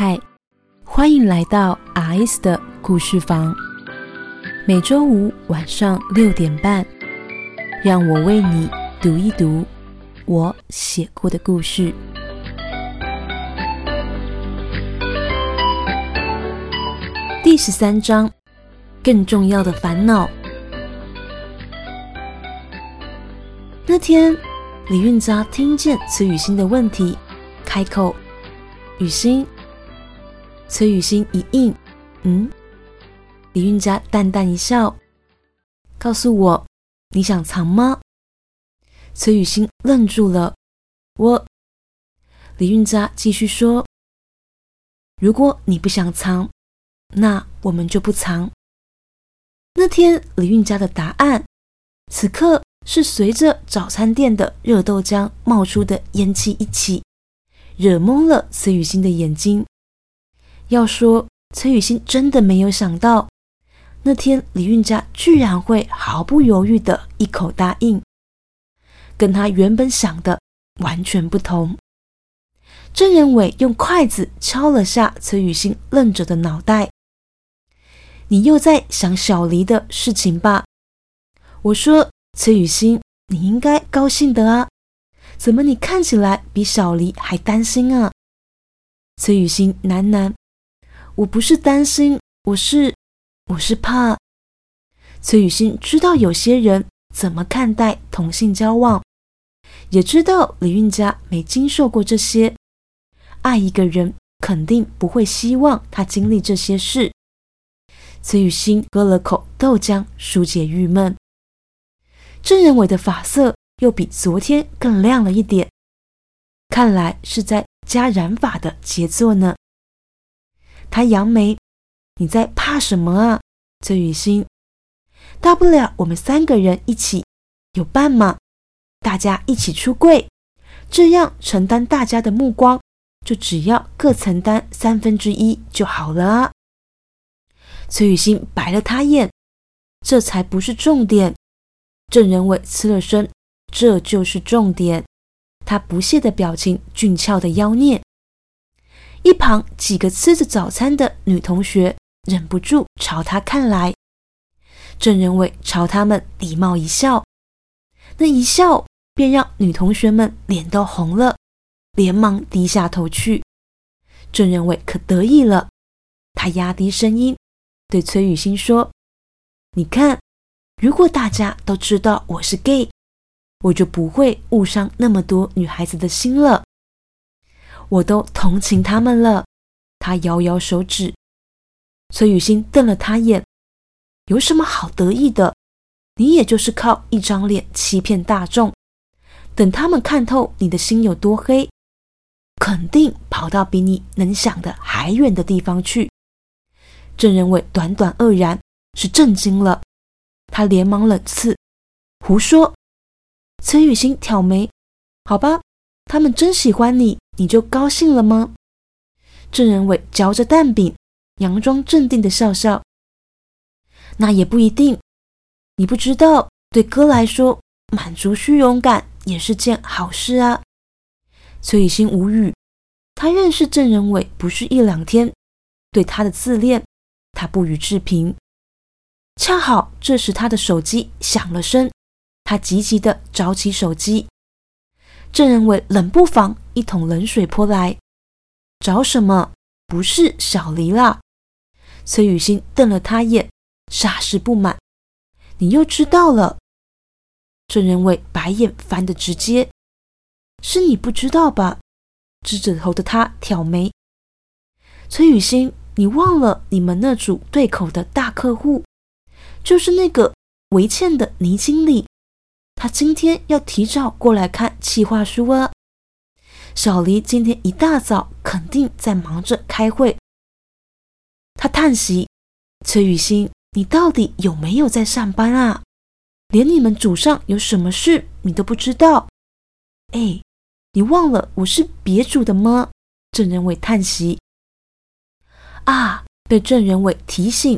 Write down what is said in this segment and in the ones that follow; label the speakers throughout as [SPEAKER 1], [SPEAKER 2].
[SPEAKER 1] 嗨，欢迎来到 R.S 的故事房。每周五晚上六点半，让我为你读一读我写过的故事。第十三章，更重要的烦恼。那天，李运家听见崔雨欣的问题，开口：“雨欣。”崔雨欣一应：“嗯。”李运家淡淡一笑，告诉我：“你想藏吗？”崔雨欣愣住了。我，李运家继续说：“如果你不想藏，那我们就不藏。”那天李运家的答案，此刻。是随着早餐店的热豆浆冒出的烟气一起，惹蒙了崔雨欣的眼睛。要说崔雨欣真的没有想到，那天李运家居然会毫不犹豫的一口答应，跟他原本想的完全不同。郑仁伟用筷子敲了下崔雨欣愣着的脑袋：“你又在想小黎的事情吧？”我说。崔雨欣，你应该高兴的啊！怎么你看起来比小黎还担心啊？崔雨欣喃喃：“我不是担心，我是，我是怕。”崔雨欣知道有些人怎么看待同性交往，也知道李运家没经受过这些，爱一个人肯定不会希望他经历这些事。崔雨欣喝了口豆浆，疏解郁闷。郑仁伟的发色又比昨天更亮了一点，看来是在加染发的杰作呢。他扬眉：“你在怕什么啊，崔雨欣？大不了我们三个人一起，有伴嘛？大家一起出柜，这样承担大家的目光，就只要各承担三分之一就好了。”崔雨欣白了他眼：“这才不是重点。”郑仁伟呲了声，这就是重点。他不屑的表情，俊俏的妖孽。一旁几个吃着早餐的女同学忍不住朝他看来。郑仁伟朝他们礼貌一笑，那一笑便让女同学们脸都红了，连忙低下头去。郑仁伟可得意了，他压低声音对崔雨欣说：“你看。”如果大家都知道我是 gay，我就不会误伤那么多女孩子的心了。我都同情他们了。他摇摇手指，崔雨欣瞪了他眼：“有什么好得意的？你也就是靠一张脸欺骗大众。等他们看透你的心有多黑，肯定跑到比你能想的还远的地方去。”郑仁伟短短愕然，是震惊了。他连忙冷刺：“胡说！”崔雨欣挑眉：“好吧，他们真喜欢你，你就高兴了吗？”郑仁伟嚼着蛋饼，佯装镇定的笑笑：“那也不一定。你不知道，对哥来说，满足虚荣感也是件好事啊。”崔雨欣无语。他认识郑仁伟不是一两天，对他的自恋，他不予置评。恰好这时，他的手机响了声，他急急的找起手机。郑仁伟冷不防一桶冷水泼来：“找什么？不是小黎啦！”崔雨欣瞪了他眼，煞是不满：“你又知道了？”郑仁伟白眼翻得直接：“是你不知道吧？”支着头的他挑眉：“崔雨欣，你忘了你们那组对口的大客户？”就是那个维倩的倪经理，他今天要提早过来看企划书啊。小黎今天一大早肯定在忙着开会。他叹息：“崔雨欣，你到底有没有在上班啊？连你们组上有什么事你都不知道？哎，你忘了我是别组的吗？”郑仁伟叹息：“啊，被郑仁伟提醒。”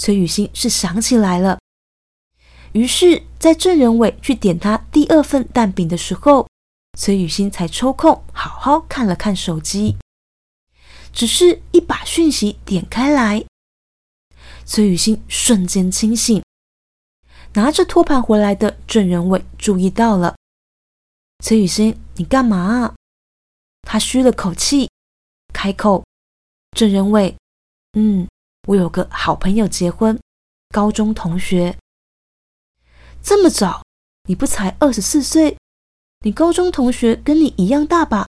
[SPEAKER 1] 崔雨欣是想起来了，于是，在郑仁伟去点他第二份蛋饼的时候，崔雨欣才抽空好好看了看手机。只是一把讯息点开来，崔雨欣瞬间清醒。拿着托盘回来的郑仁伟注意到了，崔雨欣，你干嘛？他吁了口气，开口：“郑仁伟，嗯，我有个好朋友结婚，高中同学。这么早？你不才二十四岁？你高中同学跟你一样大吧？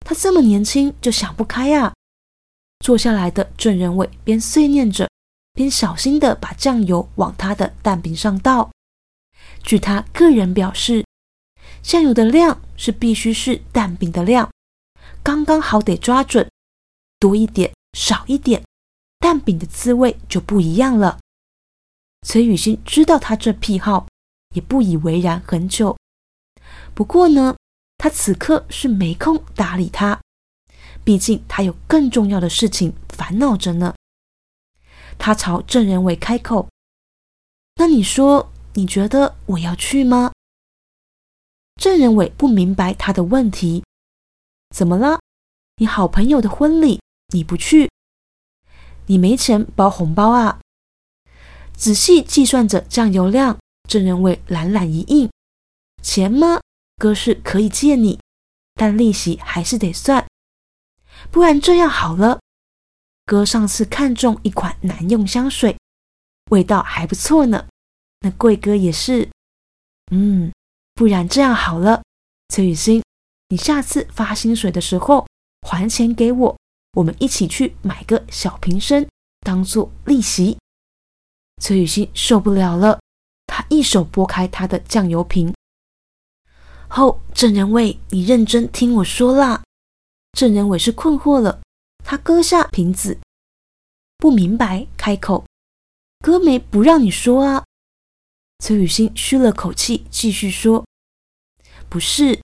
[SPEAKER 1] 他这么年轻就想不开呀？”坐下来的郑仁伟边碎念着。边小心的把酱油往他的蛋饼上倒。据他个人表示，酱油的量是必须是蛋饼的量，刚刚好得抓准，多一点少一点，蛋饼的滋味就不一样了。崔雨欣知道他这癖好，也不以为然很久。不过呢，他此刻是没空搭理他，毕竟他有更重要的事情烦恼着呢。他朝郑仁伟开口：“那你说，你觉得我要去吗？”郑仁伟不明白他的问题，怎么了？你好朋友的婚礼你不去？你没钱包红包啊？仔细计算着酱油量，郑仁伟懒懒一应：“钱吗？哥是可以借你，但利息还是得算。不然这样好了。”哥上次看中一款男用香水，味道还不错呢。那贵哥也是，嗯，不然这样好了，崔雨欣，你下次发薪水的时候还钱给我，我们一起去买个小瓶身当做利息。崔雨欣受不了了，她一手拨开他的酱油瓶。后郑仁伟，你认真听我说啦。郑仁伟是困惑了。他搁下瓶子，不明白，开口：“哥没不让你说啊。”崔雨欣吁了口气，继续说：“不是，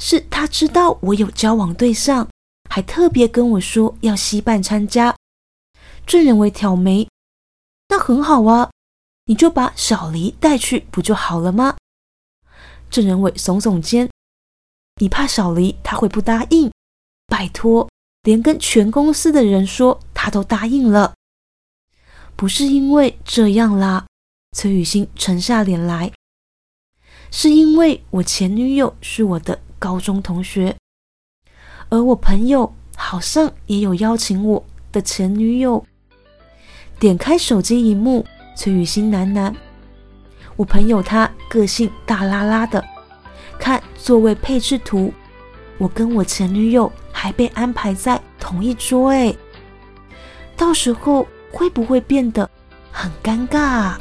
[SPEAKER 1] 是他知道我有交往对象，还特别跟我说要西办参加。”郑仁伟挑眉：“那很好啊，你就把小黎带去不就好了吗？”郑仁伟耸耸肩：“你怕小黎他会不答应？拜托。”连跟全公司的人说，他都答应了。不是因为这样啦，崔雨欣沉下脸来，是因为我前女友是我的高中同学，而我朋友好像也有邀请我的前女友。点开手机荧幕，崔雨欣喃喃：“我朋友他个性大拉拉的，看座位配置图。”我跟我前女友还被安排在同一桌，哎，到时候会不会变得很尴尬？